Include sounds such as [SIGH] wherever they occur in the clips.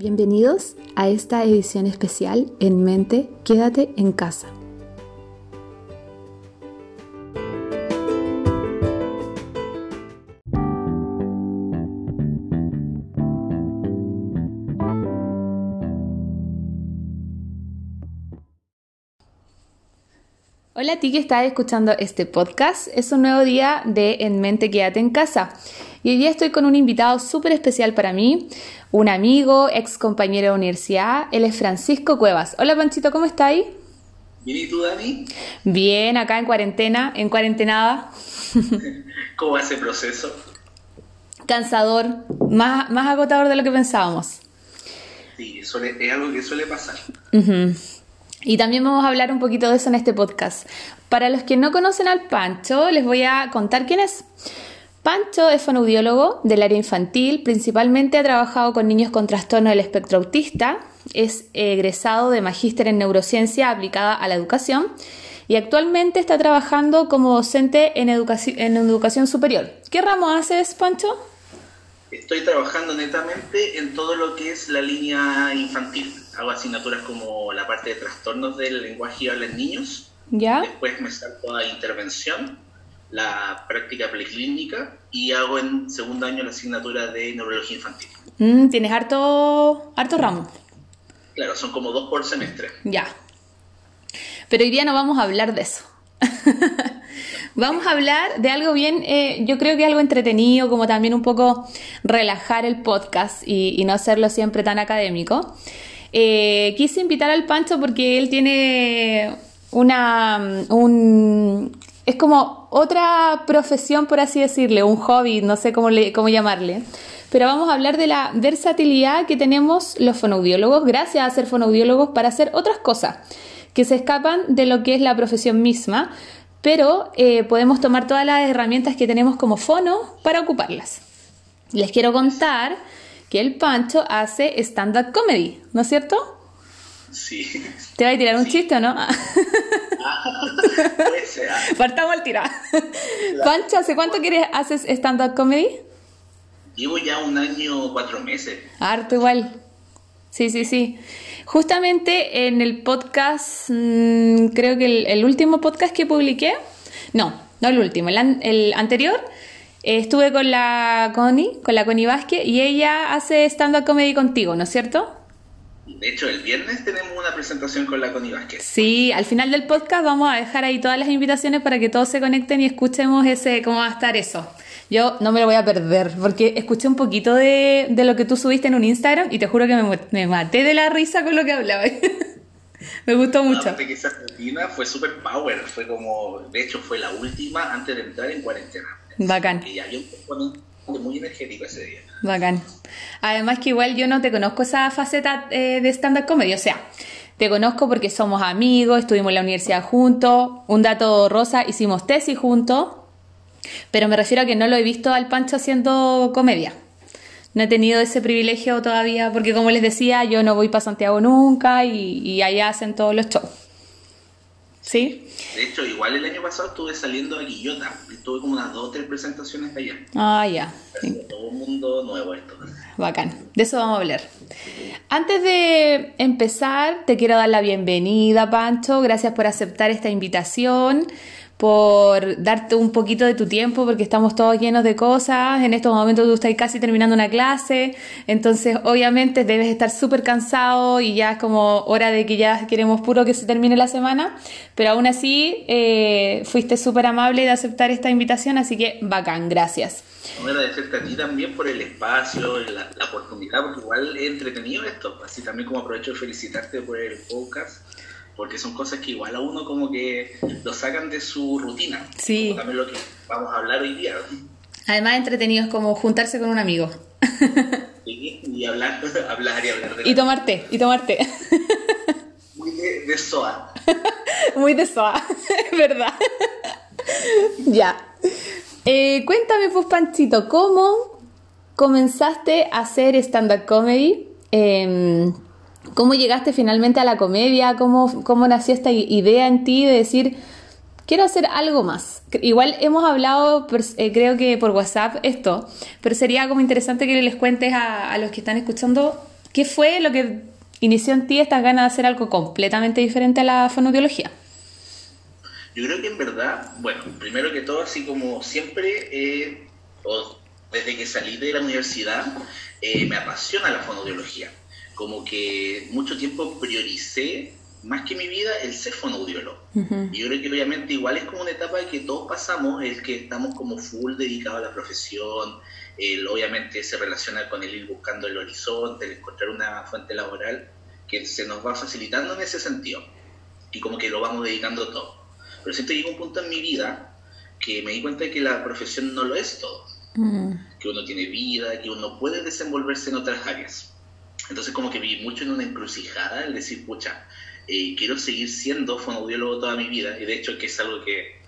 Bienvenidos a esta edición especial En Mente, Quédate en casa. Hola a ti que estás escuchando este podcast. Es un nuevo día de En Mente Quédate en Casa. Y hoy día estoy con un invitado súper especial para mí, un amigo, ex compañero de universidad. Él es Francisco Cuevas. Hola Panchito, ¿cómo estáis? Bien, ¿y tú, Dani? Bien, acá en cuarentena, en cuarentenada. [LAUGHS] ¿Cómo va ese proceso? Cansador, más, más agotador de lo que pensábamos. Sí, suele, es algo que suele pasar. Y también vamos a hablar un poquito de eso en este podcast. Para los que no conocen al Pancho, les voy a contar quién es. Pancho es fonoaudiólogo del área infantil, principalmente ha trabajado con niños con trastorno del espectro autista, es egresado de magíster en neurociencia aplicada a la educación y actualmente está trabajando como docente en, educación, en educación superior. ¿Qué ramo haces, Pancho? Estoy trabajando netamente en todo lo que es la línea infantil. Hago asignaturas como la parte de trastornos del lenguaje y habla en niños. ¿Ya? Después me salto a intervención, la práctica preclínica y hago en segundo año la asignatura de neurología infantil. Mm, Tienes harto, harto ramo. Claro, son como dos por semestre. Ya. Pero hoy día no vamos a hablar de eso. [LAUGHS] vamos a hablar de algo bien, eh, yo creo que algo entretenido, como también un poco relajar el podcast y, y no hacerlo siempre tan académico. Eh, quise invitar al Pancho porque él tiene una, un, es como otra profesión, por así decirle, un hobby, no sé cómo, cómo llamarle. Pero vamos a hablar de la versatilidad que tenemos los fonoaudiólogos, gracias a ser fonoaudiólogos, para hacer otras cosas que se escapan de lo que es la profesión misma, pero eh, podemos tomar todas las herramientas que tenemos como fono para ocuparlas. Les quiero contar que el Pancho hace stand-up comedy, ¿no es cierto? Sí. ¿Te va a tirar un Sí. chiste o no? [LAUGHS] Puede ser. ah. [LAUGHS] Partamos al tiro. Pancho, ¿hace cuánto quieres haces stand-up comedy? Llevo ya un año, cuatro meses. Harto igual. Sí, sí, sí. Justamente en el podcast, mm, creo que el, el último podcast que publiqué, no, no el último, el, an- el anterior, eh, estuve con la Connie, con la Connie Vázquez, y ella hace stand-up comedy contigo, ¿no es cierto? De hecho, el viernes tenemos una presentación con la Connie Vázquez. Sí, al final del podcast vamos a dejar ahí todas las invitaciones para que todos se conecten y escuchemos ese cómo va a estar eso. Yo no me lo voy a perder porque escuché un poquito de, de lo que tú subiste en un Instagram y te juro que me, me maté de la risa con lo que hablabas. [LAUGHS] me gustó mucho. Aparte que esa rutina fue super power, fue como, de hecho fue la última antes de entrar en cuarentena. Bacán. Y había un componente muy energético ese día. Bacán. Además que igual yo no te conozco esa faceta eh, de stand-up comedy, o sea, te conozco porque somos amigos, estuvimos en la universidad juntos, un dato rosa, hicimos tesis juntos, pero me refiero a que no lo he visto al Pancho haciendo comedia. No he tenido ese privilegio todavía, porque como les decía, yo no voy para Santiago nunca y, y allá hacen todos los shows. ¿Sí? De hecho, igual el año pasado estuve saliendo a Guillota, y tuve como unas dos o tres presentaciones allá. Ah, ya. Todo un mundo nuevo esto. Bacán, de eso vamos a hablar. Antes de empezar, te quiero dar la bienvenida, Pancho. Gracias por aceptar esta invitación, por darte un poquito de tu tiempo, porque estamos todos llenos de cosas. En estos momentos tú estás casi terminando una clase, entonces obviamente debes estar súper cansado y ya es como hora de que ya queremos puro que se termine la semana. Pero aún así, eh, fuiste súper amable de aceptar esta invitación, así que bacán, gracias. Agradecerte a ti también por el espacio, la, la oportunidad, porque igual es entretenido esto. Así también como aprovecho de felicitarte por el podcast, porque son cosas que igual a uno como que lo sacan de su rutina. Sí. Como también lo que vamos a hablar hoy día. Además, entretenido es como juntarse con un amigo. [LAUGHS] Y, y hablar, [LAUGHS] hablar y hablar de Y la- tomar té, y tomar té. [LAUGHS] muy de, de SOA. Muy de soa, ¿verdad? ya. Eh, cuéntame, pues, Panchito, ¿cómo comenzaste a hacer stand-up comedy? Em, ¿Cómo llegaste finalmente a la comedia? ¿Cómo, ¿Cómo nació esta idea en ti de decir, quiero hacer algo más? Igual hemos hablado, eh, creo que por WhatsApp, esto, pero sería como interesante que les cuentes a, los que están escuchando ¿Qué fue lo que inició en ti estas ganas de hacer algo completamente diferente a la fonoaudiología? Yo creo que en verdad, bueno, primero que todo, así como siempre, eh, desde que salí de la universidad, eh, me apasiona la fonoaudiología. Como que mucho tiempo prioricé más que mi vida el ser fonoaudiólogo. Y yo creo que obviamente igual es como una etapa que todos pasamos, el que estamos como full dedicados a la profesión, el, obviamente se relaciona con el ir buscando el horizonte, el encontrar una fuente laboral que se nos va facilitando en ese sentido. Y como que lo vamos dedicando todo. Pero siento que llegó un punto en mi vida que me di cuenta de que la profesión no lo es todo. Que uno tiene vida, que uno puede desenvolverse en otras áreas. Entonces como que viví mucho en una encrucijada, el decir, pucha, eh, quiero seguir siendo fonoaudiólogo toda mi vida, y de hecho que es algo que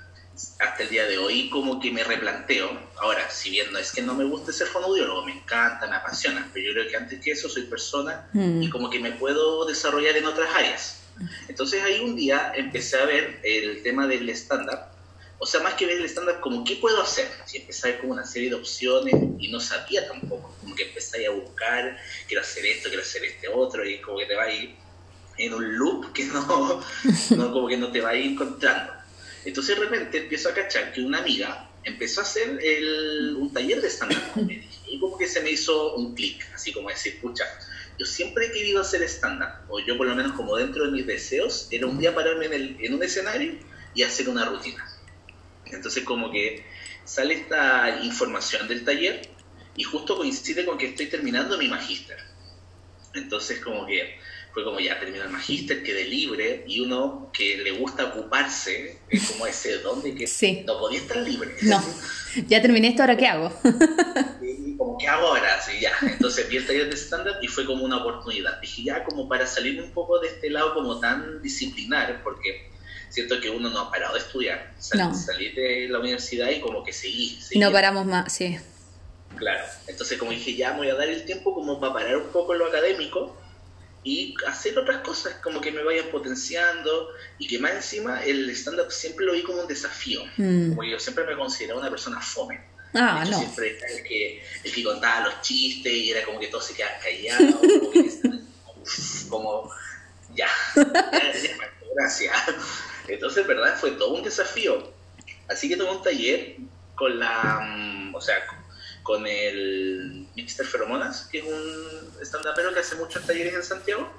hasta el día de hoy como que me replanteo. Ahora, si bien no es que no me guste ser fonoaudiólogo, me encanta, me apasiona, pero yo creo que antes que eso soy persona y como que me puedo desarrollar en otras áreas. Entonces ahí un día empecé a ver el tema del stand-up, o sea, más que ver el stand-up, como qué puedo hacer. Si empecé a ver como una serie de opciones y no sabía tampoco, como que empecé a buscar, quiero hacer esto, quiero hacer este otro, y como que te va a ir en un loop que no, [LAUGHS] no como que no te va a ir encontrando. Entonces de repente empiezo a cachar que una amiga empezó a hacer el, un taller de stand-up comedy y como que se me hizo un clic, así como decir, pucha, yo siempre he querido hacer stand-up, o yo por lo menos como dentro de mis deseos, era un día pararme en, el, en un escenario y hacer una rutina. Entonces como que sale esta información del taller y justo coincide con que estoy terminando mi magíster. Entonces como que fue como ya terminó el magíster, quedé libre y uno que le gusta ocuparse, es como ese don de que no podía estar libre. No, ya terminé esto, ¿ahora qué hago? [LAUGHS] y como, ¿qué hago ahora? Sí, ya. Entonces vi el taller de stand-up y fue como una oportunidad. Dije, ya como para salir un poco de este lado como tan disciplinar, porque siento que uno no ha parado de estudiar. Salí de la universidad y como que seguí. seguí. No paramos más, sí. Claro, entonces como dije, ya me voy a dar el tiempo como para parar un poco lo académico y hacer otras cosas como que me vayan potenciando y que más encima el stand-up siempre lo vi como un desafío, mm. como yo siempre me consideraba una persona fome. Ah, no. Siempre era el que, el que contaba los chistes y era como que todos se quedaban callados, como, que, como ya, gracias. Entonces, verdad, fue todo un desafío. Así que tomé un taller con la, mm, o sea, con el Mixter Feromonas, que es un stand-upero que hace muchos talleres en Santiago.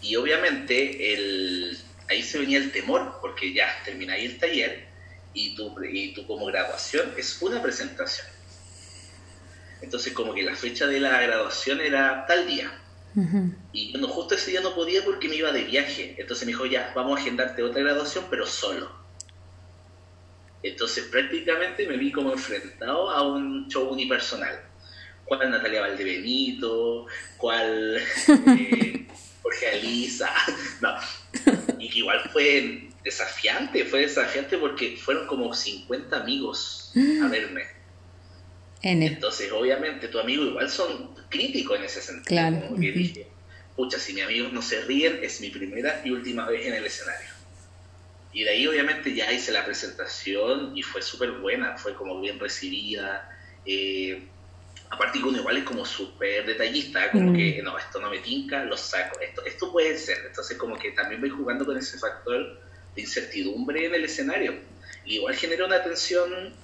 Y obviamente el, ahí se venía el temor, porque ya termináis el taller y tu, y tu como graduación es una presentación. Entonces como que la fecha de la graduación era tal día. Y bueno, justo ese día no podía porque me iba de viaje. Entonces me dijo, ya, vamos a agendarte otra graduación, pero solo. Entonces prácticamente me vi como enfrentado a un show unipersonal. ¿Cuál Natalia Valdebenito? ¿Cuál [LAUGHS] eh, Jorge Alisa? [LAUGHS] No. Y que igual fue desafiante, fue desafiante porque fueron como 50 amigos a verme. Entonces, obviamente, tu amigo igual son críticos en ese sentido. Claro. Como que dije, pucha, si mis amigos no se ríen, es mi primera y última vez en el escenario. Y de ahí obviamente ya hice la presentación y fue súper buena, fue como bien recibida. Eh, aparte que uno igual es como súper detallista, como mm. que no, esto no me tinca, lo saco, esto, esto puede ser. Entonces como que también voy jugando con ese factor de incertidumbre en el escenario. Y igual genera una tensión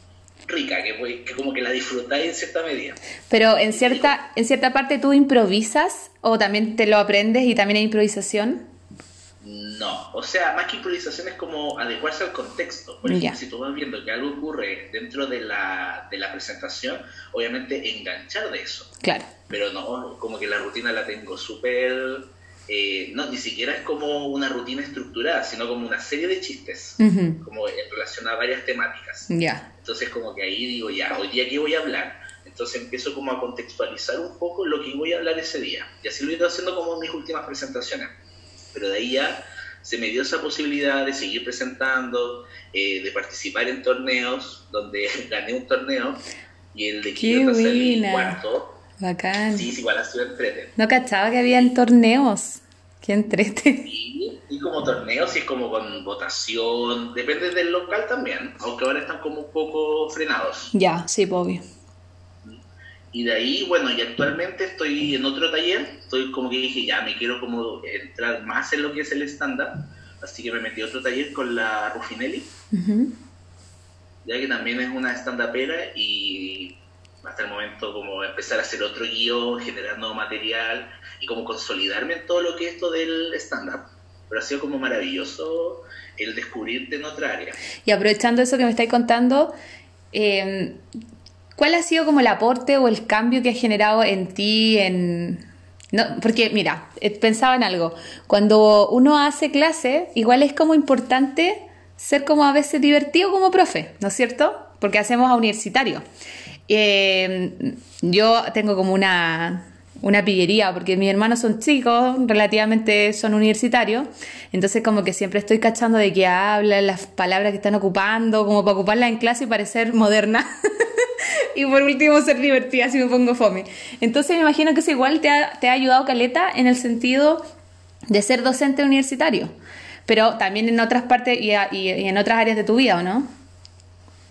rica, que, que como que la disfrutáis en cierta medida. Pero en cierta, en cierta parte tú improvisas o también te lo aprendes y también hay improvisación. No, o sea, más que improvisación es como adecuarse al contexto. Por ejemplo, si tú vas viendo que algo ocurre dentro de la, de la presentación, obviamente enganchar de eso. Claro. Pero no, como que la rutina la tengo súper... Eh, no, ni siquiera es como una rutina estructurada, sino como una serie de chistes, como en relación a varias temáticas. Entonces como que ahí digo, ya, hoy día qué voy a hablar. Entonces empiezo como a contextualizar un poco lo que voy a hablar ese día. Y así lo he ido haciendo como en mis últimas presentaciones pero de ahí ya se me dio esa posibilidad de seguir presentando, eh, de participar en torneos, donde [LAUGHS] gané un torneo y el de Quillota salí cuarto. Bacán. Sí, sí, igual ha sido entrete. No cachaba que habían torneos. Qué entrete. Sí, y como torneos y es como con votación, depende del local también, aunque ahora están como un poco frenados. Ya, sí, obvio. Y de ahí, bueno, y actualmente estoy en otro taller, estoy como que dije, ya me quiero como entrar más en lo que es el estándar, así que me metí a otro taller con la Rufinelli, ya que también es una stand-upera y hasta el momento como empezar a hacer otro guion, generar nuevo material y como consolidarme en todo lo que es esto del stand-up. Pero ha sido como maravilloso el descubrirte en otra área. Y aprovechando eso que me estáis contando, eh, ¿cuál ha sido como el aporte o el cambio que ha generado en ti, en... No, porque mira, eh, pensaba en algo, cuando uno hace clase, igual es como importante ser como a veces divertido como profe, ¿no es cierto? Porque hacemos a universitario. Eh, yo tengo como una, una pillería, porque mis hermanos son chicos, relativamente son universitarios, entonces como que siempre estoy cachando de qué hablan, las palabras que están ocupando, como para ocuparlas en clase y parecer moderna. [LAUGHS] y por último ser divertida si me pongo fome. Entonces me imagino que eso igual te ha, te ha ayudado Caleta en el sentido de ser docente universitario, pero también en otras partes y, y en otras áreas de tu vida, ¿o no?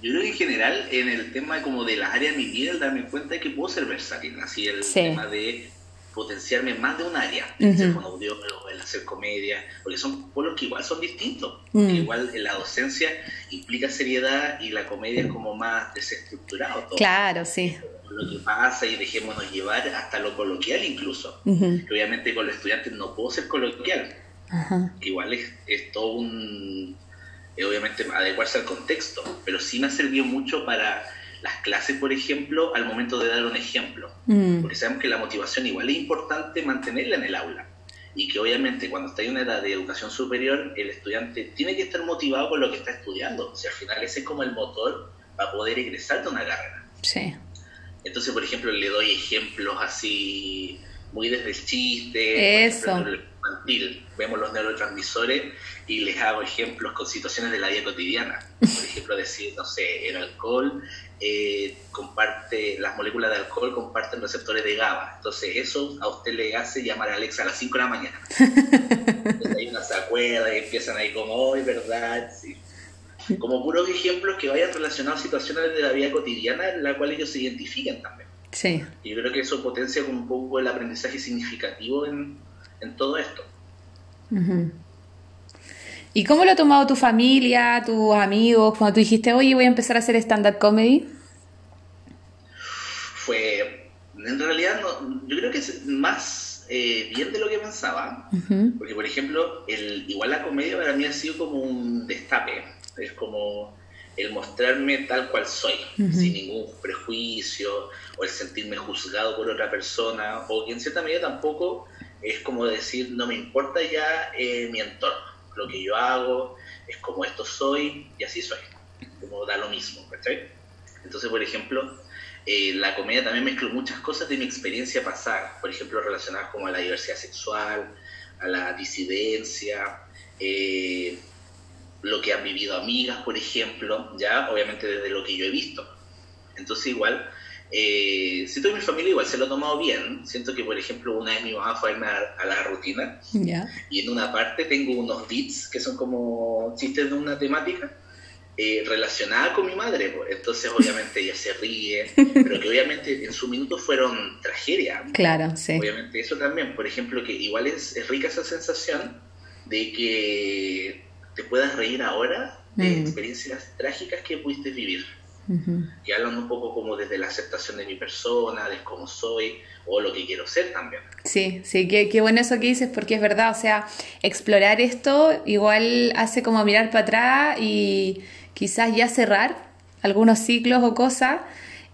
Yo creo que en general, en el tema como de las áreas de mi vida, el darme cuenta de que puedo ser versátil, así el tema de potenciarme más de un área, el ser fonoaudiólogo, el hacer comedia, porque son polos que igual son distintos. Mm. Igual la docencia implica seriedad y la comedia es como más desestructurado. Todo. Claro, sí. Lo que pasa y dejémonos llevar hasta lo coloquial incluso. obviamente con los estudiantes no puedo ser coloquial. Igual es, es todo un obviamente adecuarse al contexto, pero sí me ha servido mucho para las clases, por ejemplo, al momento de dar un ejemplo, mm. porque sabemos que la motivación igual es importante mantenerla en el aula y que obviamente cuando está en una edad de educación superior, el estudiante tiene que estar motivado con lo que está estudiando, o sea, al final ese es como el motor para poder ingresar de una carrera. Sí. Entonces, por ejemplo, le doy ejemplos así muy desde el chiste, Eso. infantil, vemos los neurotransmisores y les hago ejemplos con situaciones de la vida cotidiana. [LAUGHS] Por ejemplo, decir, no sé, el alcohol eh, comparte, las moléculas de alcohol comparten receptores de GABA. Entonces, eso a usted le hace llamar a Alexa a las 5 de la mañana. [LAUGHS] Entonces, hay una se acuerda y empiezan ahí como, hoy, ¿verdad? Sí. Como puros ejemplos que vayan relacionados a situaciones de la vida cotidiana en la cual ellos se identifiquen también. Sí. Y yo creo que eso potencia un poco el aprendizaje significativo en, en todo esto. ¿Y cómo lo ha tomado tu familia, tus amigos, cuando tú dijiste, oye, voy a empezar a hacer stand-up comedy? Fue, en realidad, yo creo que es más eh, bien de lo que pensaba, porque por ejemplo, el, igual la comedia para mí ha sido como un destape, es como el mostrarme tal cual soy, sin ningún prejuicio, o el sentirme juzgado por otra persona, o que en cierta medida tampoco es como decir, no me importa ya eh, mi entorno lo que yo hago, es como esto soy y así soy. Como da lo mismo, ¿cachai? Entonces, por ejemplo, eh, la comedia también mezcló muchas cosas de mi experiencia pasada, por ejemplo, relacionadas como a la diversidad sexual, a la disidencia, eh, lo que han vivido amigas, por ejemplo, ya obviamente desde lo que yo he visto. Entonces igual eh, siento que mi familia igual se lo ha tomado bien. Siento que, por ejemplo, una vez mi mamá fue a irme a, la rutina y en una parte tengo unos beats que son como chistes de una temática eh, relacionada con mi madre. Pues. Entonces, obviamente, ella se ríe, [LAUGHS] pero que obviamente en su minuto fueron tragedia. Claro, sí. Obviamente, eso también. Por ejemplo, que igual es, es rica esa sensación de que te puedas reír ahora de mm. experiencias trágicas que pudiste vivir que hablan un poco como desde la aceptación de mi persona, de cómo soy o lo que quiero ser también. Sí, sí, qué, qué bueno eso que dices porque es verdad, o sea, explorar esto igual hace como mirar para atrás y quizás ya cerrar algunos ciclos o cosas,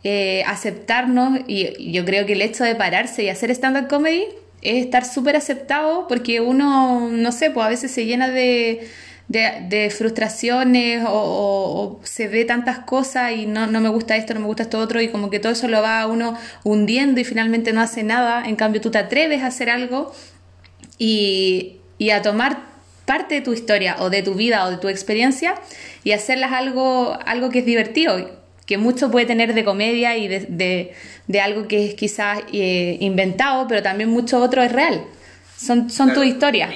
eh, aceptarnos y yo creo que el hecho de pararse y hacer stand-up comedy es estar súper aceptado porque uno, no sé, pues a veces se llena de de, frustraciones o, se ve tantas cosas y no, no, me gusta esto, no me gusta esto otro y como que todo eso lo va a uno hundiendo y finalmente no hace nada, en cambio tú te atreves a hacer algo y, y a tomar parte de tu historia o de tu vida o de tu experiencia y hacerlas algo, algo que es divertido, que mucho puede tener de comedia y de, de, algo que es quizás eh, inventado, pero también mucho otro es real. Son, son tu historia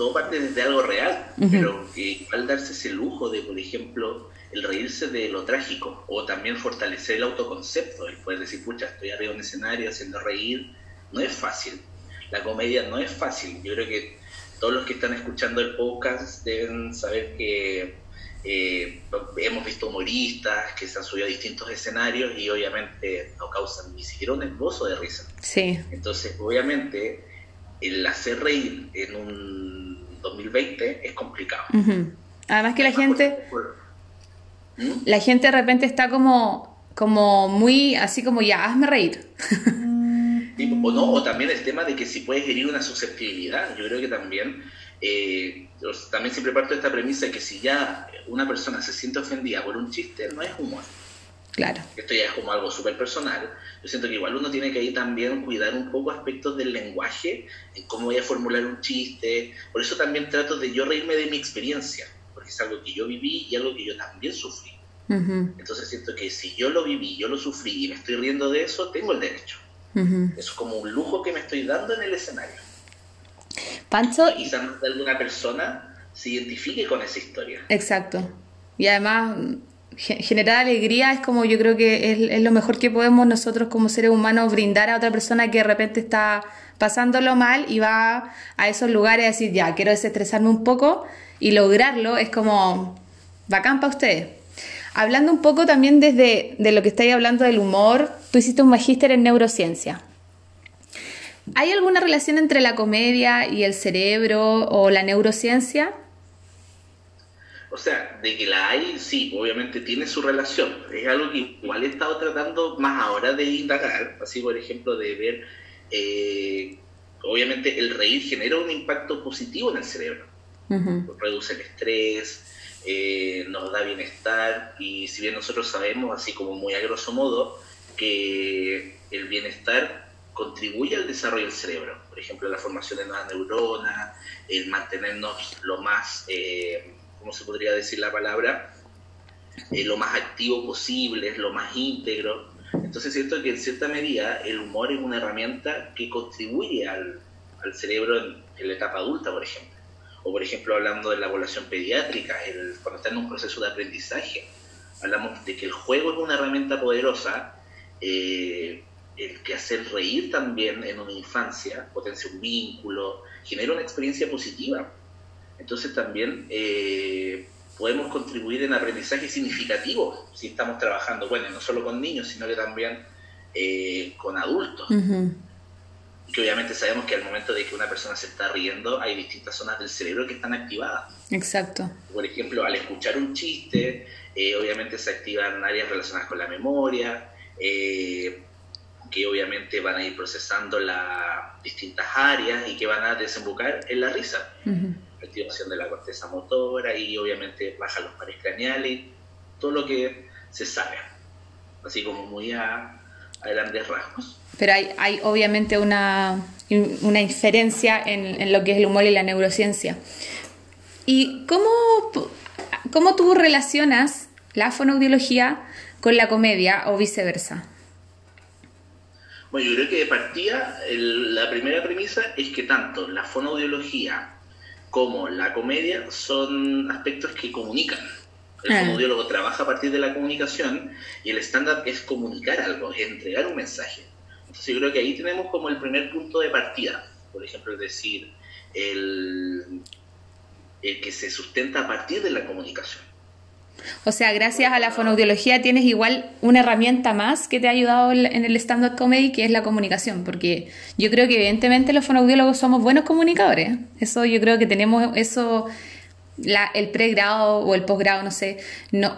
todo parte desde algo real, pero que igual darse ese lujo de, por ejemplo, el reírse de lo trágico o también fortalecer el autoconcepto, el poder decir, pucha, estoy arriba de un escenario haciendo reír, no es fácil. La comedia no es fácil. Yo creo que todos los que están escuchando el podcast deben saber que eh, hemos visto humoristas que se han subido a distintos escenarios y obviamente no causan ni siquiera un esbozo de risa. Sí. Entonces, obviamente, el hacer reír en un 2020 es complicado. Además que la gente... ¿Mm? La gente de repente está como, como muy así como ya, hazme reír. o no, o también el tema de que si puedes herir una susceptibilidad. Yo creo que también eh, también siempre parto de esta premisa de que si ya una persona se siente ofendida por un chiste, no es humor. Claro. Esto ya es como algo súper personal. Yo siento que igual uno tiene que ahí también cuidar un poco aspectos del lenguaje, en cómo voy a formular un chiste. Por eso también trato de yo reírme de mi experiencia, porque es algo que yo viví y algo que yo también sufrí. Entonces siento que si yo lo viví, yo lo sufrí y me estoy riendo de eso, tengo el derecho. Eso es como un lujo que me estoy dando en el escenario. Pancho. Quizás alguna persona se identifique con esa historia. Exacto. Y además, generar alegría es como yo creo que es, lo mejor que podemos nosotros como seres humanos brindar a otra persona que de repente está pasándolo mal y va a esos lugares a decir, ya, quiero desestresarme un poco y lograrlo es como bacán para ustedes. Hablando un poco también desde de lo que estáis hablando del humor, tú hiciste un magíster en neurociencia. ¿Hay alguna relación entre la comedia y el cerebro o la neurociencia? O sea, de que la hay, sí, obviamente tiene su relación. Es algo que igual he estado tratando más ahora de indagar, así por ejemplo de ver, eh, obviamente el reír genera un impacto positivo en el cerebro. Reduce el estrés, eh, nos da bienestar y si bien nosotros sabemos, así como muy a grosso modo, que el bienestar contribuye al desarrollo del cerebro, por ejemplo, la formación de nuevas neuronas, el mantenernos lo más, eh, ¿cómo se podría decir la palabra? Eh, lo más activo posible, lo más íntegro. Entonces siento que en cierta medida el humor es una herramienta que contribuye al, cerebro en, la etapa adulta, por ejemplo. O por ejemplo, hablando de la población pediátrica, el, cuando está en un proceso de aprendizaje, hablamos de que el juego es una herramienta poderosa eh, el que hacer reír también en una infancia potencia un vínculo, genera una experiencia positiva. Entonces también eh, podemos contribuir en aprendizaje significativo si estamos trabajando, bueno, no solo con niños, sino que también eh, con adultos. Que obviamente sabemos que al momento de que una persona se está riendo, hay distintas zonas del cerebro que están activadas. Exacto. Por ejemplo, al escuchar un chiste, eh, obviamente se activan áreas relacionadas con la memoria, eh, que obviamente van a ir procesando las distintas áreas y que van a desembocar en la risa. Activación de la corteza motora y obviamente bajan los pares craneales, todo lo que se sabe, así como muy a, grandes rasgos. Pero hay, hay obviamente una, una inferencia en, en, lo que es el humor y la neurociencia. ¿Y cómo, cómo tú relacionas la fonoaudiología con la comedia o viceversa? Bueno, yo creo que de partida la primera premisa es que tanto la fonoaudiología como la comedia son aspectos que comunican. El ah. fonoaudiólogo trabaja a partir de la comunicación y el estándar es comunicar algo, es entregar un mensaje. Entonces yo creo que ahí tenemos como el primer punto de partida. Por ejemplo, es decir, el, el que se sustenta a partir de la comunicación. O sea, gracias a la fonoaudiología tienes igual una herramienta más que te ha ayudado en el stand-up comedy, que es la comunicación, porque yo creo que evidentemente los fonoaudiólogos somos buenos comunicadores. Eso yo creo que tenemos eso, el pregrado o el posgrado, no sé,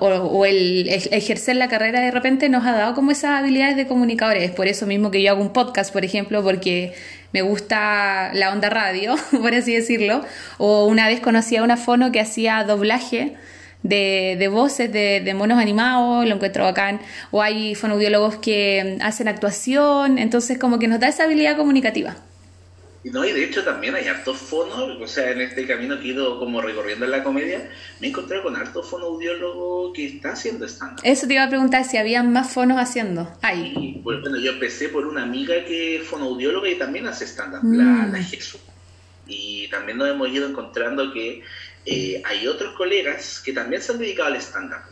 o, el, ejercer la carrera de repente nos ha dado como esas habilidades de comunicadores. Es por eso mismo que yo hago un podcast, por ejemplo, porque me gusta la onda radio, [LAUGHS] por así decirlo. O una vez conocí a una fono que hacía doblaje de, de voces de, de, monos animados, lo encuentro bacán, o hay fonoaudiólogos que hacen actuación, entonces como que nos da esa habilidad comunicativa. Y no, y de hecho también hay hartos fonos, o sea, en este camino que he ido como recorriendo en la comedia, me he encontrado con hartos fonoaudiólogos que está haciendo stand Eso te iba a preguntar si había más fonos haciendo. Ahí. bueno, yo empecé por una amiga que es fonoaudióloga y también hace stand-up, la, la mm. Jesús. Y también nos hemos ido encontrando que eh, hay otros colegas que también se han dedicado al stand-up.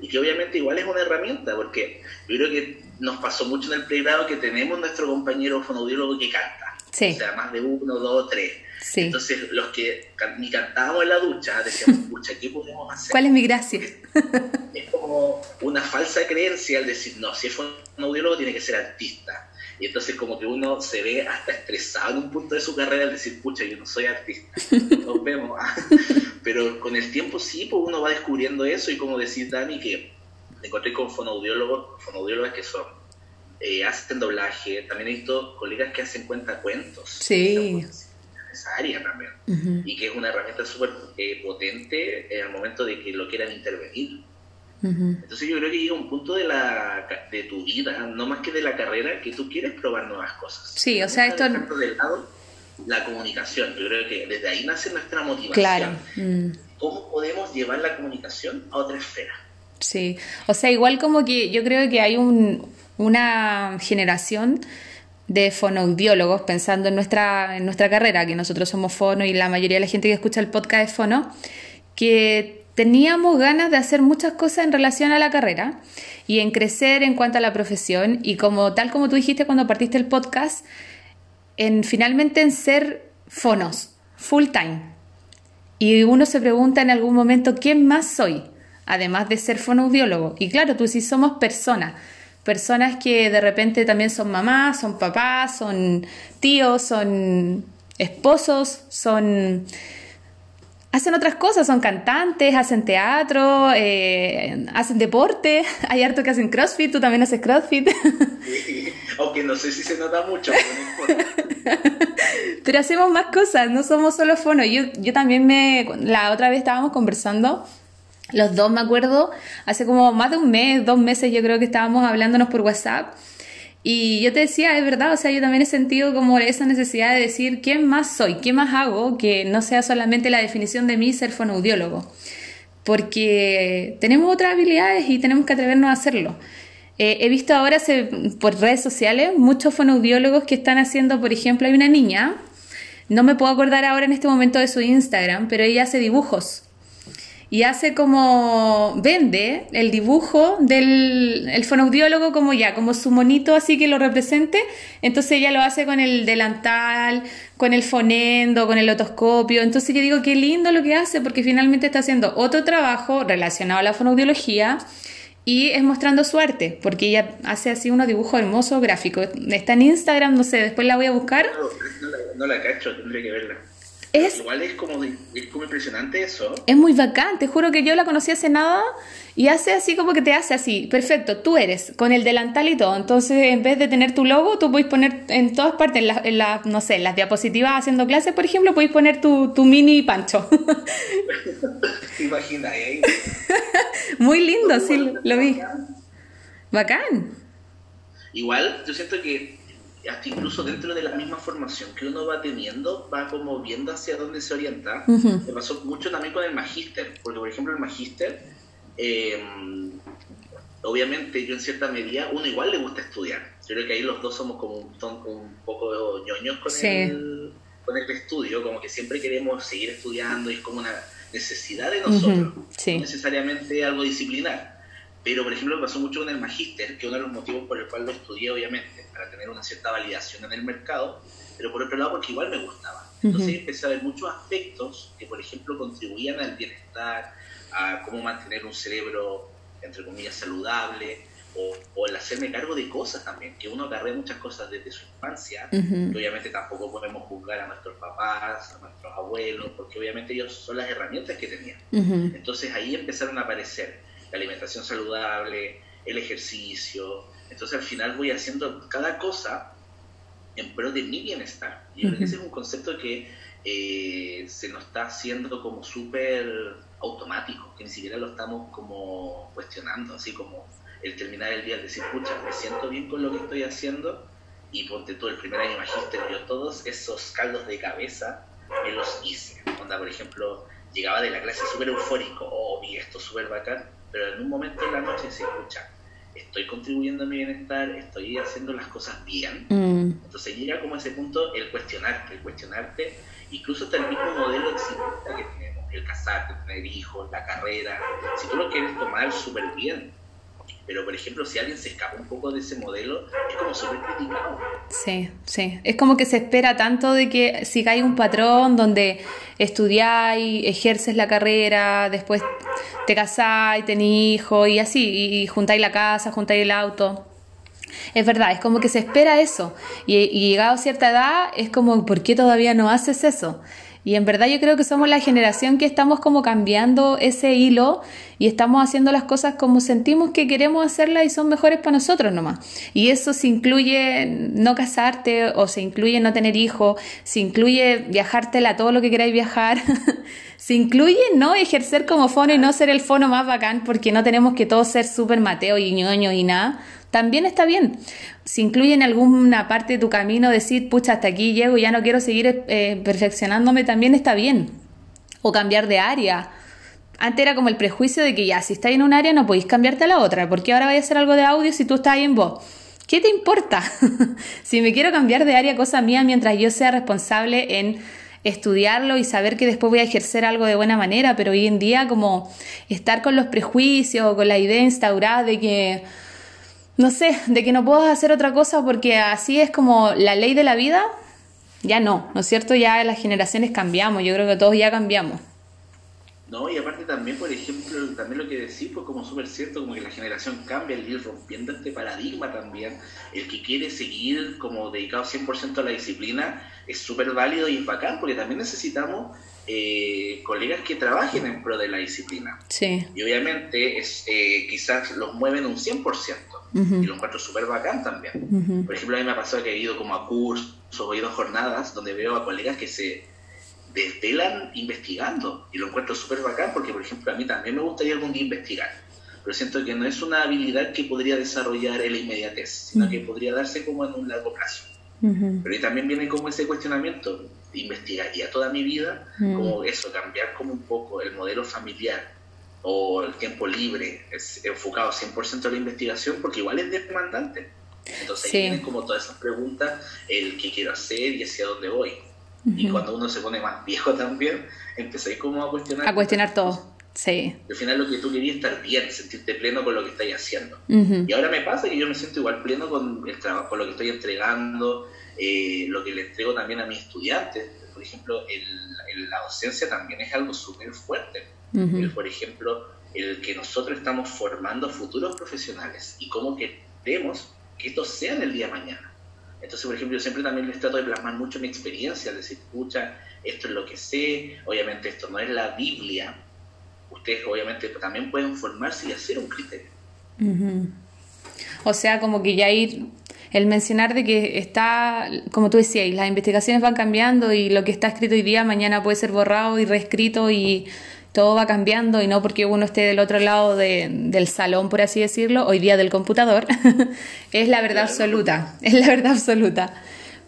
y que obviamente igual es una herramienta, porque yo creo que nos pasó mucho en el pregrado que tenemos nuestro compañero fonoaudiólogo que canta, o sea, más de uno, dos, tres. Entonces, los que ni cantábamos en la ducha, decíamos, [LAUGHS] pucha, ¿qué podemos hacer? ¿Cuál es mi gracia? Es como una falsa creencia al decir, no, si es fonoaudiólogo tiene que ser artista. Y entonces como que uno se ve hasta estresado en un punto de su carrera al decir, pucha, yo no soy artista. Nos vemos. [LAUGHS] Pero con el tiempo sí, pues uno va descubriendo eso y como decir Dani, que me encontré con fonoaudiólogos, fonoaudiólogas que son, eh, hacen doblaje, también he visto colegas que hacen cuentacuentos. Sí. Esa área también. Y que es una herramienta súper eh, potente en el momento de que lo quieran intervenir. Entonces yo creo que llega un punto de, la, de tu vida, no más que de la carrera, que tú quieres probar nuevas cosas. Sí, o sea, esto... Del lado, la comunicación, yo creo que desde ahí nace nuestra motivación. Claro. Mm. ¿Cómo podemos llevar la comunicación a otra esfera? Sí, o sea, igual como que yo creo que hay un, una generación de fonoaudiólogos, pensando en nuestra, en nuestra carrera, que nosotros somos fono y la mayoría de la gente que escucha el podcast es fono, que teníamos ganas de hacer muchas cosas en relación a la carrera y en crecer en cuanto a la profesión y como tal como tú dijiste cuando partiste el podcast, en finalmente en ser fonos, full time. Y uno se pregunta en algún momento, ¿quién más soy? Además de ser fonoaudiólogo. Y claro, tú sí somos personas. Personas que de repente también son mamás, son papás, son tíos, son esposos, son hacen otras cosas, son cantantes, hacen teatro, eh, hacen deporte, [LAUGHS] hay harto que hacen CrossFit, tú también haces CrossFit. [LAUGHS] aunque no sé si se nota mucho. [LAUGHS] Pero, hacemos más cosas, no somos solo fono. Yo, yo también me, la otra vez estábamos conversando, los dos me acuerdo, hace como más de un mes, dos meses yo creo que estábamos hablándonos por WhatsApp y yo te decía, es verdad, o sea, yo también he sentido como esa necesidad de decir, ¿quién más soy? ¿Qué más hago? Que no sea solamente la definición de mí ser fonoaudiólogo. Porque tenemos otras habilidades y tenemos que atrevernos a hacerlo. Eh, he visto ahora por redes sociales muchos fonoaudiólogos que están haciendo, por ejemplo, hay una niña, no me puedo acordar ahora en este momento de su Instagram, pero ella hace dibujos. Y hace como vende el dibujo del el fonoaudiólogo como ya, como su monito así que lo represente, entonces ella lo hace con el delantal, con el fonendo, con el otoscopio, entonces yo digo qué lindo lo que hace porque finalmente está haciendo otro trabajo relacionado a la fonoaudiología y es mostrando su arte, porque ella hace así unos dibujos hermosos gráficos. Está en Instagram, no sé, después la voy a buscar. No, no la cacho, que verla. Igual es como, es como impresionante eso. Es muy bacán, te juro que yo la conocí hace nada y hace así como que te hace así, perfecto, tú eres, con el delantal y todo. Entonces, en vez de tener tu logo, tú puedes poner en todas partes, en las, no sé, las diapositivas haciendo clases, por ejemplo, puedes poner tu, tu mini pancho. [LAUGHS] Imagina, ahí. [LAUGHS] muy lindo, sí, lo vi. Bacán. Igual, yo siento que hasta incluso dentro de la misma formación que uno va teniendo, va como viendo hacia dónde se orienta. Me pasó mucho también con el magíster, porque por ejemplo el magíster, em, obviamente yo en cierta medida, uno igual le gusta estudiar. Yo creo que ahí los dos somos como un, un poco ñoños con, el, con el estudio, como que siempre queremos seguir estudiando y es como una necesidad de nosotros, no necesariamente algo disciplinar. Pero, por ejemplo, me pasó mucho con el magíster, que uno de los motivos por el cual lo estudié, obviamente, para tener una cierta validación en el mercado, pero por otro lado porque igual me gustaba. Entonces empecé a ver muchos aspectos que, por ejemplo, contribuían al bienestar, a cómo mantener un cerebro, entre comillas, saludable, o, el hacerme cargo de cosas también, que uno agarré muchas cosas desde su infancia, que obviamente tampoco podemos juzgar a nuestros papás, a nuestros abuelos, porque obviamente ellos son las herramientas que tenían. Entonces ahí empezaron a aparecer la alimentación saludable, el ejercicio, entonces al final voy haciendo cada cosa en pro de mi bienestar. Y yo creo que ese es un concepto que eh, se nos está haciendo como súper automático, que ni siquiera lo estamos como cuestionando, así como el terminar el día, el decir, pucha, me siento bien con lo que estoy haciendo y ponte todo el primer año magíster, yo todos esos caldos de cabeza me los hice. Onda, por ejemplo, llegaba de la clase súper eufórico, oh, vi esto súper bacán, pero en un momento en la noche se escucha, estoy contribuyendo a mi bienestar, estoy haciendo las cosas bien. Mm. Entonces llega como a ese punto el cuestionarte, el cuestionarte, incluso hasta el mismo modelo de que tenemos, el casarte, tener hijos, la carrera, si tú lo quieres tomar súper bien, pero por ejemplo, si alguien se escapa un poco de ese modelo, es como súper criticado. Sí, sí. Es como que se espera tanto de que sigáis un patrón donde estudiáis, ejerces la carrera, después te casáis, tenéis hijos y así, y juntáis la casa, juntáis el auto. Es verdad, es como que se espera eso. Y, y llegado a cierta edad, es como, ¿por qué todavía no haces eso? Y en verdad yo creo que somos la generación que estamos como cambiando ese hilo y estamos haciendo las cosas como sentimos que queremos hacerlas y son mejores para nosotros nomás. Y eso se incluye no casarte o se incluye no tener hijos, se incluye viajártela todo lo que queráis viajar. [LAUGHS] se incluye no ejercer como fono y no ser el fono más bacán porque no tenemos que todos ser súper mateo y ñoño y nada también está bien. Si incluye en alguna parte de tu camino decir, pucha, hasta aquí llego, ya no quiero seguir eh, perfeccionándome, también está bien. O cambiar de área. Antes era como el prejuicio de que ya, si estás en un área no podéis cambiarte a la otra, porque ahora vais a hacer algo de audio si tú estás ahí en voz. ¿Qué te importa? [LAUGHS] si me quiero cambiar de área, cosa mía, mientras yo sea responsable en estudiarlo y saber que después voy a ejercer algo de buena manera, pero hoy en día como estar con los prejuicios, o con la idea instaurada de que no sé, de que no puedo hacer otra cosa porque así es como la ley de la vida, ya no, ¿no es cierto? Ya las generaciones cambiamos, yo creo que todos ya cambiamos. No, y aparte también, por ejemplo, también lo que decís, pues como súper cierto, como que la generación cambia, el ir rompiendo este paradigma también, el que quiere seguir como dedicado 100% a la disciplina es súper válido y es bacán, porque también necesitamos eh, colegas que trabajen en pro de la disciplina. Sí. Y obviamente es, eh, quizás los mueven un 100%. Y lo encuentro súper bacán también. Por ejemplo, a mí me ha pasado que he ido como a cursos o he ido a jornadas donde veo a colegas que se desvelan investigando. Y lo encuentro súper bacán porque, por ejemplo, a mí también me gustaría algún día investigar. Pero siento que no es una habilidad que podría desarrollar en la inmediatez, sino que podría darse como en un largo plazo. Pero ahí también viene como ese cuestionamiento, investigaría toda mi vida, como eso, cambiar como un poco el modelo familiar o el tiempo libre es enfocado 100% a la investigación porque igual es demandante. Entonces ahí vienen como todas esas preguntas, el qué quiero hacer y hacia dónde voy. Y cuando uno se pone más viejo también, empecé como a cuestionar. A cuestionar todo, sí. Al final lo que tú querías estar bien, sentirte pleno con lo que estás haciendo. Y ahora me pasa que yo me siento igual pleno con el trabajo, con lo que estoy entregando, eh, lo que le entrego también a mis estudiantes. Por ejemplo, el, la docencia también es algo súper fuerte por ejemplo, el que nosotros estamos formando futuros profesionales y cómo queremos que esto sea en el día de mañana. Entonces, por ejemplo, yo siempre también les trato de plasmar mucho mi experiencia, decir, escucha, esto es lo que sé, obviamente esto no es la Biblia, ustedes obviamente también pueden formarse y hacer un criterio. O sea, como que ya ir, el mencionar de que está, como tú decías, las investigaciones van cambiando y lo que está escrito hoy día mañana puede ser borrado y reescrito y todo va cambiando y no porque uno esté del otro lado del salón, por así decirlo, hoy día del computador, [LAUGHS] es la verdad absoluta, es la verdad absoluta.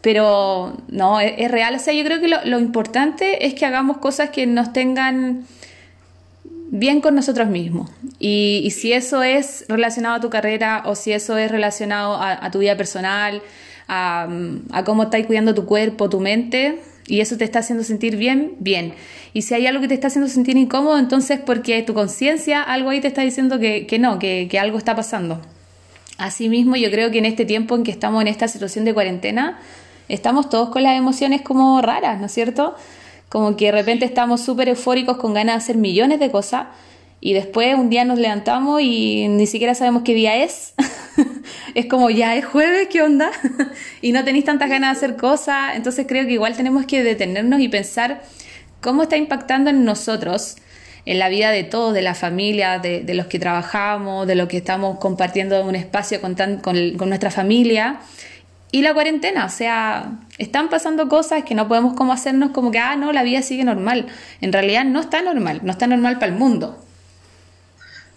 Pero no, es, real. O sea, yo creo que lo, importante es que hagamos cosas que nos tengan bien con nosotros mismos. Y, si eso es relacionado a tu carrera o si eso es relacionado a, tu vida personal, a, a cómo estás cuidando tu cuerpo, tu mente, y eso te está haciendo sentir bien, bien. Y si hay algo que te está haciendo sentir incómodo, entonces porque tu conciencia, algo ahí te está diciendo que, no, que, algo está pasando. Asimismo, yo creo que en este tiempo en que estamos en esta situación de cuarentena, estamos todos con las emociones como raras, ¿no es cierto? Como que de repente estamos súper eufóricos con ganas de hacer millones de cosas y después un día nos levantamos y ni siquiera sabemos qué día es. [LAUGHS] es como ya es jueves, ¿qué onda? [LAUGHS] y no tenéis tantas ganas de hacer cosas. Entonces creo que igual tenemos que detenernos y pensar cómo está impactando en nosotros, en la vida de todos, de la familia, de, los que trabajamos, de los que estamos compartiendo un espacio con, con, nuestra familia. Y la cuarentena, o sea, están pasando cosas que no podemos como hacernos como que, ah, no, la vida sigue normal. En realidad no está normal, no está normal para el mundo.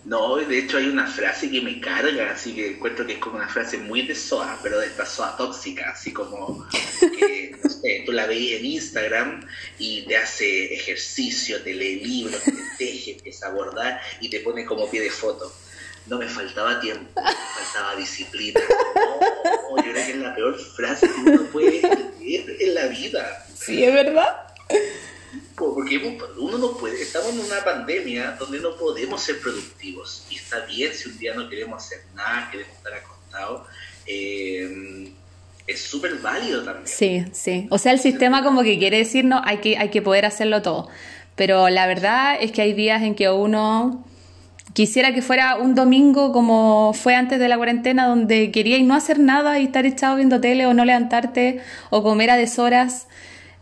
No, de hecho hay una frase que me carga, así que encuentro que es como una frase muy de SOA, pero de esta SOA tóxica, así como que, no sé, tú la veis en Instagram y te hace ejercicio, te lee libros, te teje, empieza a bordar y te pone como pie de foto. no me faltaba tiempo, me faltaba disciplina. No, yo creo que es la peor frase que uno puede decir en la vida. Sí, es verdad. Porque uno no puede, estamos en una pandemia donde no podemos ser productivos. Y está bien si un día no queremos hacer nada, queremos estar acostados. Eh, es súper válido también. Sí, sí. O sea, el sistema como que quiere decir, no, hay que, hay que poder hacerlo todo. Pero la verdad es que hay días en que uno quisiera que fuera un domingo como fue antes de la cuarentena, donde queríais no hacer nada y estar echado viendo tele o no levantarte o comer a deshoras.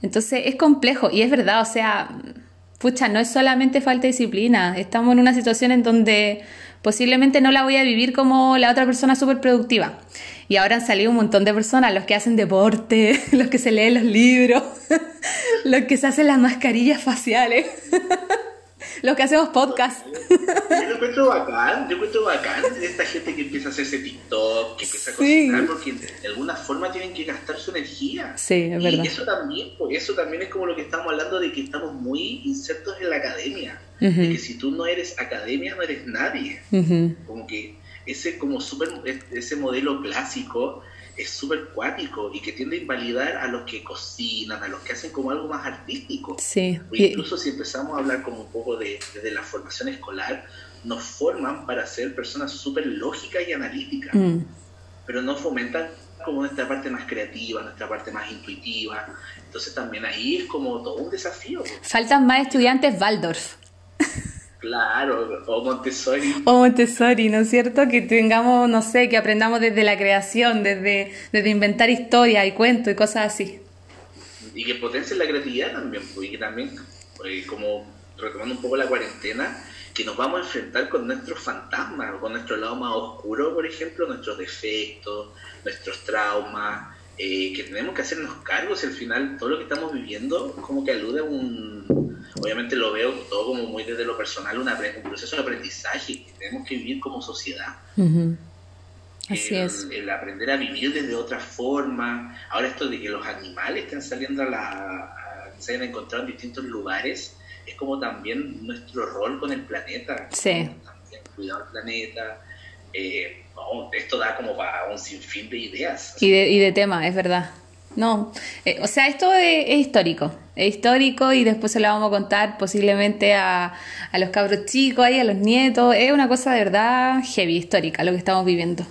Entonces es complejo y es verdad, o sea, pucha, no es solamente falta de disciplina, estamos en una situación en donde posiblemente no la voy a vivir como la otra persona súper productiva. Y ahora han salido un montón de personas, los que hacen deporte, [LAUGHS] los que se leen los libros, [LAUGHS] los que se hacen las mascarillas faciales. [LAUGHS] Los que hacemos podcast. Yo lo encuentro bacán, yo encuentro bacán esta gente que empieza a hacerse TikTok, que empieza a cocinar, porque de alguna forma tienen que gastar su energía. Sí, es verdad. Y eso también, pues, eso también es como lo que estamos hablando de que estamos muy insertos en la academia. De que si tú no eres academia, no eres nadie. Como que ese como super, ese modelo clásico es súper cuático y que tiende a invalidar a los que cocinan, a los que hacen como algo más artístico. Sí. O incluso si empezamos a hablar como un poco de, la formación escolar, nos forman para ser personas súper lógicas y analíticas, mm. pero no fomentan como nuestra parte más creativa, nuestra parte más intuitiva. Entonces también ahí es como todo un desafío. Faltan más estudiantes Waldorf. [LAUGHS] Claro, o Montessori. O Montessori, ¿no es cierto? Que tengamos, no sé, que aprendamos desde la creación, desde, desde inventar historia y cuentos y cosas así. Y que potencien la creatividad también, pues, y que también, pues, como retomando un poco la cuarentena, que nos vamos a enfrentar con nuestros fantasmas, con nuestro lado más oscuro, por ejemplo, nuestros defectos, nuestros traumas, eh, que tenemos que hacernos cargos. Al final, todo lo que estamos viviendo, como que alude a un obviamente lo veo todo como muy desde lo personal, un proceso de aprendizaje que tenemos que vivir como sociedad. Así el, es. El aprender a vivir desde otra forma. Ahora esto de que los animales estén saliendo a la... se hayan encontrado en distintos lugares, es como también nuestro rol con el planeta. Sí. También cuidar el planeta. Eh, esto da como para un sinfín de ideas. Y de, y de temas, es verdad. No, eh, o sea, esto es, histórico, es histórico y después se lo vamos a contar posiblemente a, a los cabros chicos, ahí, a los nietos. Es una cosa de verdad heavy, histórica, lo que estamos viviendo.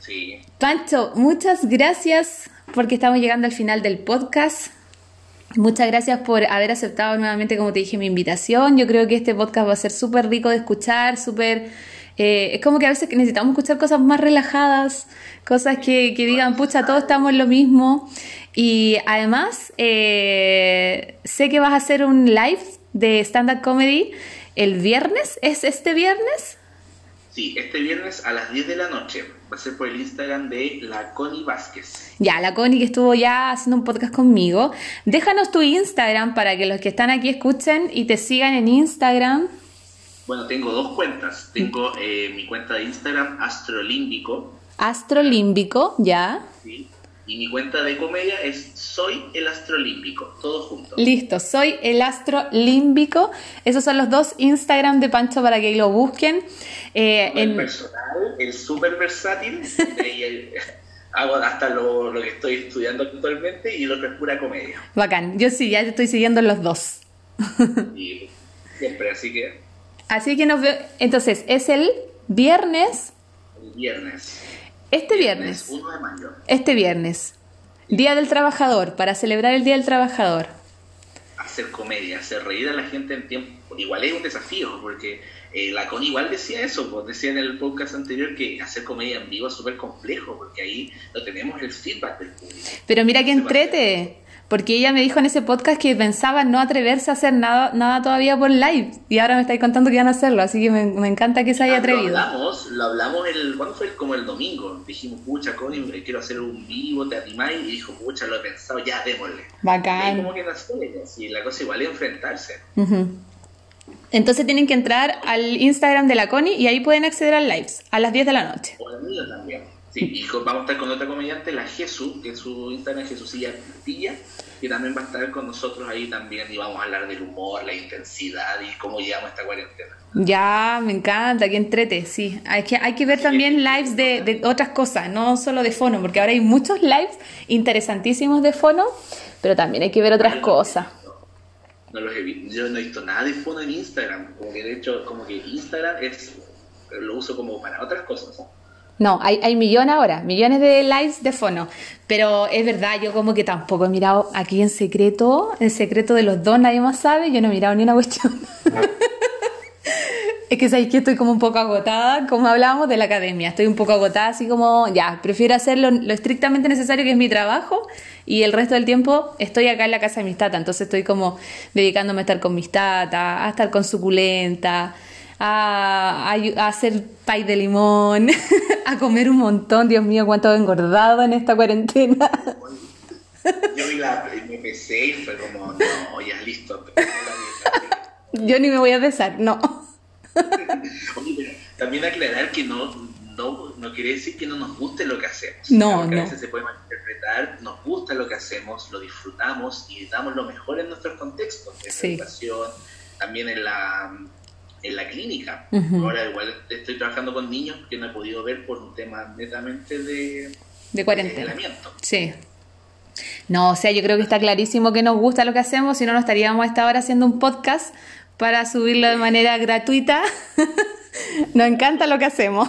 Sí. Pancho, muchas gracias porque estamos llegando al final del podcast. Muchas gracias por haber aceptado nuevamente, como te dije, mi invitación. Yo creo que este podcast va a ser súper rico de escuchar, súper eh, es como que a veces necesitamos escuchar cosas más relajadas, cosas que, que digan, pucha, todos estamos en lo mismo. Y además, eh, sé que vas a hacer un live de stand-up comedy el viernes. ¿Es este viernes? Sí, este viernes a las 10 de la noche. Va a ser por el Instagram de la Connie Vázquez. Ya, la Connie que estuvo ya haciendo un podcast conmigo. Déjanos tu Instagram para que los que están aquí escuchen y te sigan en Instagram. Bueno, tengo dos cuentas. Tengo eh, mi cuenta de Instagram, Astrolímbico. Astrolímbico, ya. Sí. Y mi cuenta de comedia es Soy el Astrolímbico, todo junto. Listo, Soy el Astrolímbico. Esos son los dos Instagram de Pancho para que lo busquen. Eh, el personal, el súper versátil, [LAUGHS] hago hasta lo, lo, que estoy estudiando actualmente y lo que es pura comedia. Bacán, yo sí, ya te estoy siguiendo los dos. y siempre, así que Así que nos veo. Entonces, es el viernes. El viernes. Este viernes. 1 de mayo. Este viernes. Día del Trabajador, para celebrar el Día del Trabajador. Hacer comedia, hacer reír a la gente en tiempo. Igual es un desafío, porque eh, la Con igual decía eso, pues decía en el podcast anterior que hacer comedia en vivo es súper complejo, porque ahí no tenemos el feedback del público. Pero mira que entrete porque ella me dijo en ese podcast que pensaba no atreverse a hacer nada, nada todavía por live y ahora me estáis contando que van a hacerlo, así que me, encanta que se haya atrevido. Lo hablamos, lo hablamos el, ¿cuándo fue? Como el domingo, dijimos, pucha, Connie, quiero hacer un vivo, ¿te animáis? Y dijo, pucha, lo he pensado, ya, démosle. Bacán. Y como que nació, y la cosa igual es enfrentarse. Entonces tienen que entrar al Instagram de la Connie y ahí pueden acceder al lives a las 10 de la noche. O al mío también. Sí, y vamos a estar con otra comediante, la Jesús, que es su Instagram Jesucilla Castilla, que también va a estar con nosotros ahí también y vamos a hablar del humor, la intensidad y cómo llevamos esta cuarentena. Ya, me encanta, que entrete, sí. Hay que, hay que ver también lives de, de otras cosas, no solo de fono, porque ahora hay muchos lives interesantísimos de fono, pero también hay que ver otras cosas. No, los he visto, yo no he visto nada de fono en Instagram, como que de hecho, como que Instagram es, lo uso como para otras cosas. No, hay, hay millones ahora, millones de likes de fono. Pero es verdad, yo como que tampoco he mirado aquí en secreto, en secreto de los dos, nadie más sabe, yo no he mirado ni una cuestión. [LAUGHS] es que sabéis que estoy como un poco agotada, como hablábamos de la academia, estoy un poco agotada, así como, ya, prefiero hacer lo, lo, estrictamente necesario que es mi trabajo y el resto del tiempo estoy acá en la casa de mis tatas, entonces estoy como dedicándome a estar con mis tatas, a estar con suculenta, a, a, hacer pay de limón, [LAUGHS] a comer un montón. Dios mío, cuánto he engordado en esta cuarentena. [LAUGHS] Yo vi la, me pesé y fue como, no, ya listo. [LAUGHS] Yo ni me voy a besar, no. Oye, pero también aclarar que no, no, no quiere decir que no nos guste lo que hacemos. No, no. A veces se puede malinterpretar, nos gusta lo que hacemos, lo disfrutamos y damos lo mejor en nuestros contextos, en Sí. la educación, también en la en la clínica. Ahora igual estoy trabajando con niños que no he podido ver por un tema netamente de, De cuarentena. Sí. No, o sea, yo creo que está clarísimo que nos gusta lo que hacemos, si no, no estaríamos a esta hora haciendo un podcast para subirlo de manera gratuita. [LAUGHS] nos encanta lo que hacemos.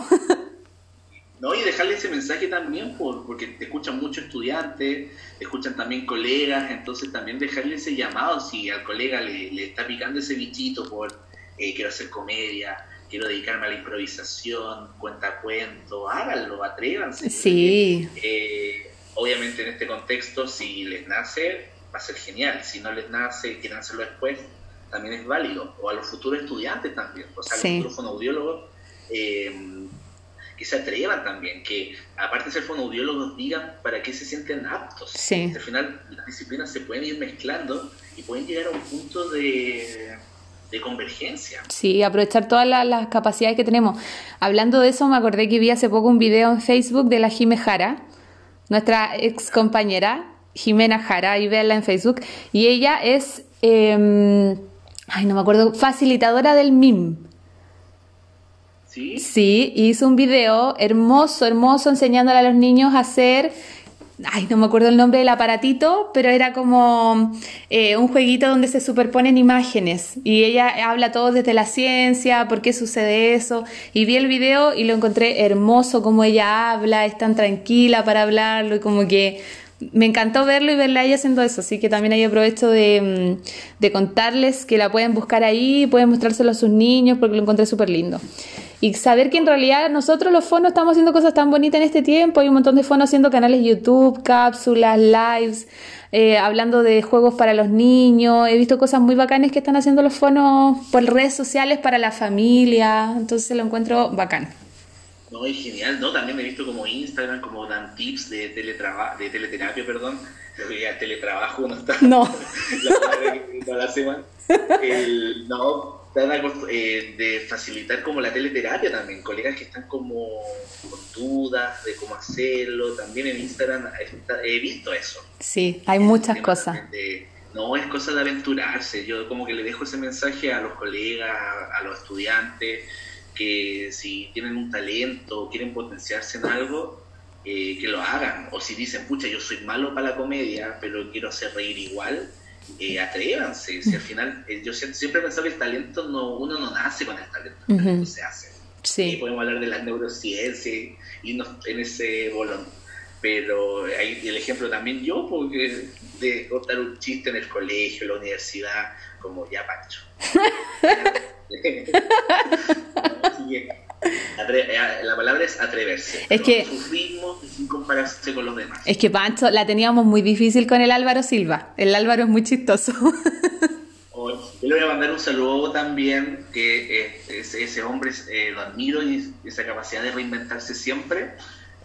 No, y dejarle ese mensaje también, por, porque te escuchan muchos estudiantes, te escuchan también colegas, entonces también dejarle ese llamado, si al colega le, le está picando ese bichito por eh, quiero hacer comedia, quiero dedicarme a la improvisación, cuenta cuento, háganlo, atrévanse. Sí. Eh, obviamente en este contexto, si les nace, va a ser genial, si no les nace quieren hacerlo después, también es válido, o a los futuros estudiantes también, o sea, a los Sí. futuros fonoaudiólogos. Eh, que se atrevan también, que aparte de ser fonoaudiólogos digan para qué se sienten aptos. Sí. Al final las disciplinas se pueden ir mezclando y pueden llegar a un punto de, de convergencia. Sí, aprovechar todas la- las capacidades que tenemos. Hablando de eso, me acordé que vi hace poco un video en Facebook de la Jime Jara, nuestra ex compañera, Jimena Jara, y véanla en Facebook. Y ella es, eh, ay, no me acuerdo, facilitadora del MIM. ¿Sí? Sí, hizo un video hermoso, hermoso, enseñándole a los niños a hacer, ay, no me acuerdo el nombre del aparatito, pero era como eh, un jueguito donde se superponen imágenes. Y ella habla todo desde la ciencia, por qué sucede eso, y vi el video y lo encontré hermoso, como ella habla, es tan tranquila para hablarlo y como que me encantó verlo y verla ella haciendo eso, así que también ahí aprovecho de, mm, de contarles que la pueden buscar ahí, pueden mostrárselo a sus niños porque lo encontré súper lindo. Y saber que en realidad nosotros los fonos estamos haciendo cosas tan bonitas en este tiempo, hay un montón de fonos haciendo canales YouTube, cápsulas, lives, eh, hablando de juegos para los niños, he visto cosas muy bacanas que están haciendo los fonos por redes sociales para la familia, entonces lo encuentro bacán. No, es genial, ¿no? También he visto como Instagram, como dan tips de, teletraba de teleterapia, perdón. El teletrabajo no está. [LAUGHS] No. la la semana. El, no, dan algo, eh, de facilitar como la teleterapia también. Colegas que están como con dudas de cómo hacerlo. También en Instagram está- he visto eso. Sí, hay muchas cosas. de- no, es cosa de aventurarse. Yo como que le dejo ese mensaje a los colegas, a los estudiantes, que si tienen un talento o quieren potenciarse en algo, eh, que lo hagan. O si dicen, pucha, yo soy malo para la comedia, pero quiero hacer reír igual, eh, atrévanse. Si al final, eh, yo siempre, siempre he pensado que el talento, no, uno no nace con el talento, el talento se hace. Y podemos hablar de las neurociencias y no en ese bolón. Pero ahí el ejemplo también yo, porque de contar un chiste en el colegio, en la universidad, como ya Pancho. [LAUGHS] Atre- eh, la palabra es atreverse. Es que- a sus ritmos y sin compararse con los demás. es que Pancho la teníamos muy difícil con el Álvaro Silva, el Álvaro es muy chistoso. [LAUGHS] Hoy, Yo le voy a mandar un saludo también, que eh, ese, ese hombre eh, lo admiro y esa capacidad de reinventarse siempre,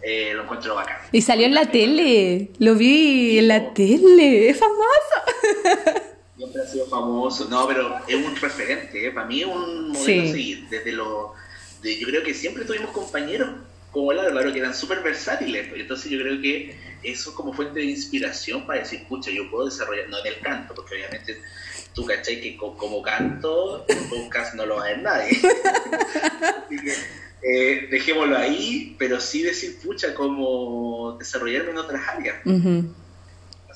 eh, lo encuentro bacán. Y salió en la tele, lo vi en la tele, es famoso. [LAUGHS] Siempre ha sido famoso, no, pero es un referente, ¿eh? para mí es un modelo Sí. a seguir. Desde lo, de, yo creo que siempre tuvimos compañeros como el Álvaro, que eran súper versátiles. Entonces yo creo que eso es como fuente de inspiración para decir, pucha, yo puedo desarrollar, no en el canto, porque obviamente tú cachai que como canto, el podcast no lo va a ver nadie. [LAUGHS] eh, dejémoslo ahí, pero sí decir, pucha, como desarrollarme en otras áreas.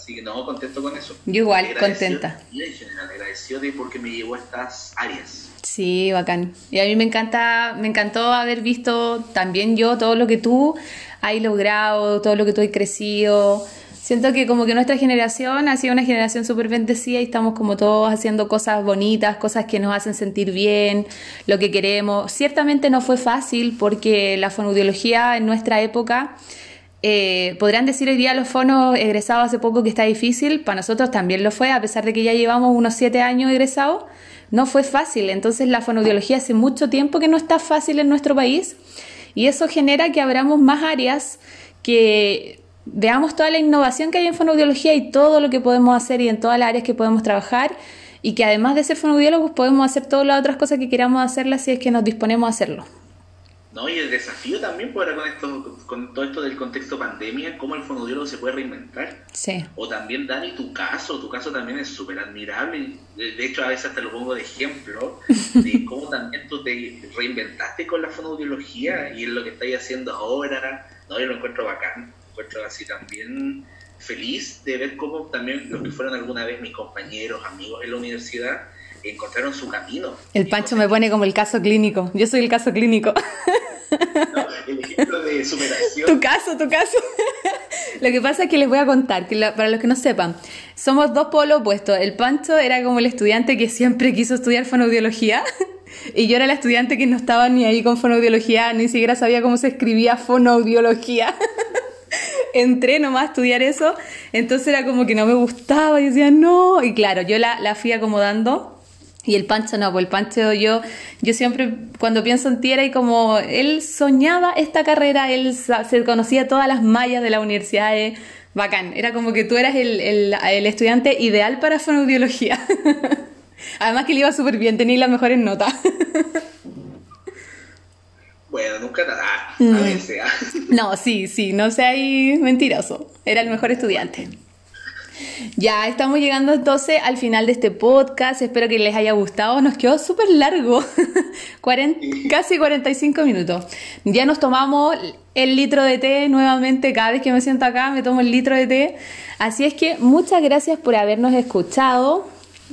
Así que no, contento con eso. Yo igual, contenta. Y en general, agradecido de porque me llevó a estas áreas. Sí, bacán. Y a mí me encanta, me encantó haber visto también yo todo lo que tú has logrado, todo lo que tú has crecido. Siento que como que nuestra generación ha sido una generación súper bendecida y estamos como todos haciendo cosas bonitas, cosas que nos hacen sentir bien, lo que queremos. Ciertamente no fue fácil porque la fonoaudiología en nuestra época, eh, podrán decir hoy día los fonos egresados hace poco que está difícil, para nosotros también lo fue, a pesar de que ya llevamos unos siete años egresados, no fue fácil. Entonces la fonoaudiología hace mucho tiempo que no está fácil en nuestro país y eso genera que abramos más áreas que veamos toda la innovación que hay en fonoaudiología y todo lo que podemos hacer y en todas las áreas que podemos trabajar y que además de ser fonoaudiólogos podemos hacer todas las otras cosas que queramos hacerlas si es que nos disponemos a hacerlo. No, y el desafío también pues, con, esto, con todo esto del contexto pandemia, cómo el fonoaudiólogo se puede reinventar. Sí. O también, Dani, tu caso, tu caso también es súper admirable. De hecho, a veces te lo pongo de ejemplo de [LAUGHS] cómo también tú te reinventaste con la fonoaudiología y es lo que estáis haciendo ahora. No, yo lo encuentro bacán encuentro así también feliz de ver cómo también los que fueron alguna vez mis compañeros, amigos en la universidad, encontraron su camino. El Pancho me pone como el caso clínico. Yo soy el caso clínico. [LAUGHS] el ejemplo de superación. Tu caso, tu caso. Lo que pasa es que les voy a contar, que para los que no sepan, somos dos polos opuestos. El Pancho era como el estudiante que siempre quiso estudiar fonoaudiología [LAUGHS] y yo era la estudiante que no estaba ni ahí con fonoaudiología, ni siquiera sabía cómo se escribía fonoaudiología [LAUGHS] entré nomás a estudiar eso, entonces era como que no me gustaba y decía no, y claro, yo la, la fui acomodando. Y el Pancho no, pues el Pancho yo, yo siempre cuando pienso en ti era y como él soñaba esta carrera, él se conocía todas las mallas de la universidad, eh, bacán, era como que tú eras el, el, el estudiante ideal para fonoaudiología. [LAUGHS] Además que le iba súper bien, tenía las mejores notas. [LAUGHS] Bueno, nunca nada. A mm. veces. ¿ah? No, sí, sí, no seas mentiroso. Era el mejor estudiante. Ya estamos llegando entonces al final de este podcast. Espero que les haya gustado. Nos quedó súper largo, [LAUGHS] casi 45 minutos. Ya nos tomamos el litro de té nuevamente. Cada vez que me siento acá me tomo el litro de té. Así es que muchas gracias por habernos escuchado.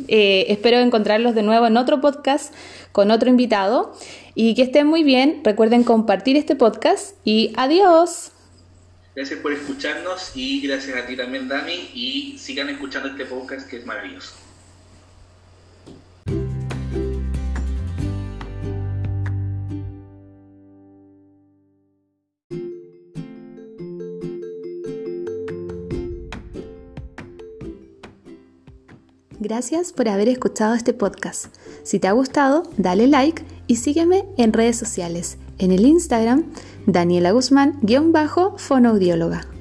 Eh, espero encontrarlos de nuevo en otro podcast con otro invitado y que estén muy bien. Recuerden compartir este podcast y adiós. Gracias por escucharnos y gracias a ti también, Dani, y sigan escuchando este podcast que es maravilloso. Gracias por haber escuchado este podcast. Si te ha gustado, dale like y sígueme en redes sociales. En el Instagram, Daniela Guzmán-fonoaudióloga.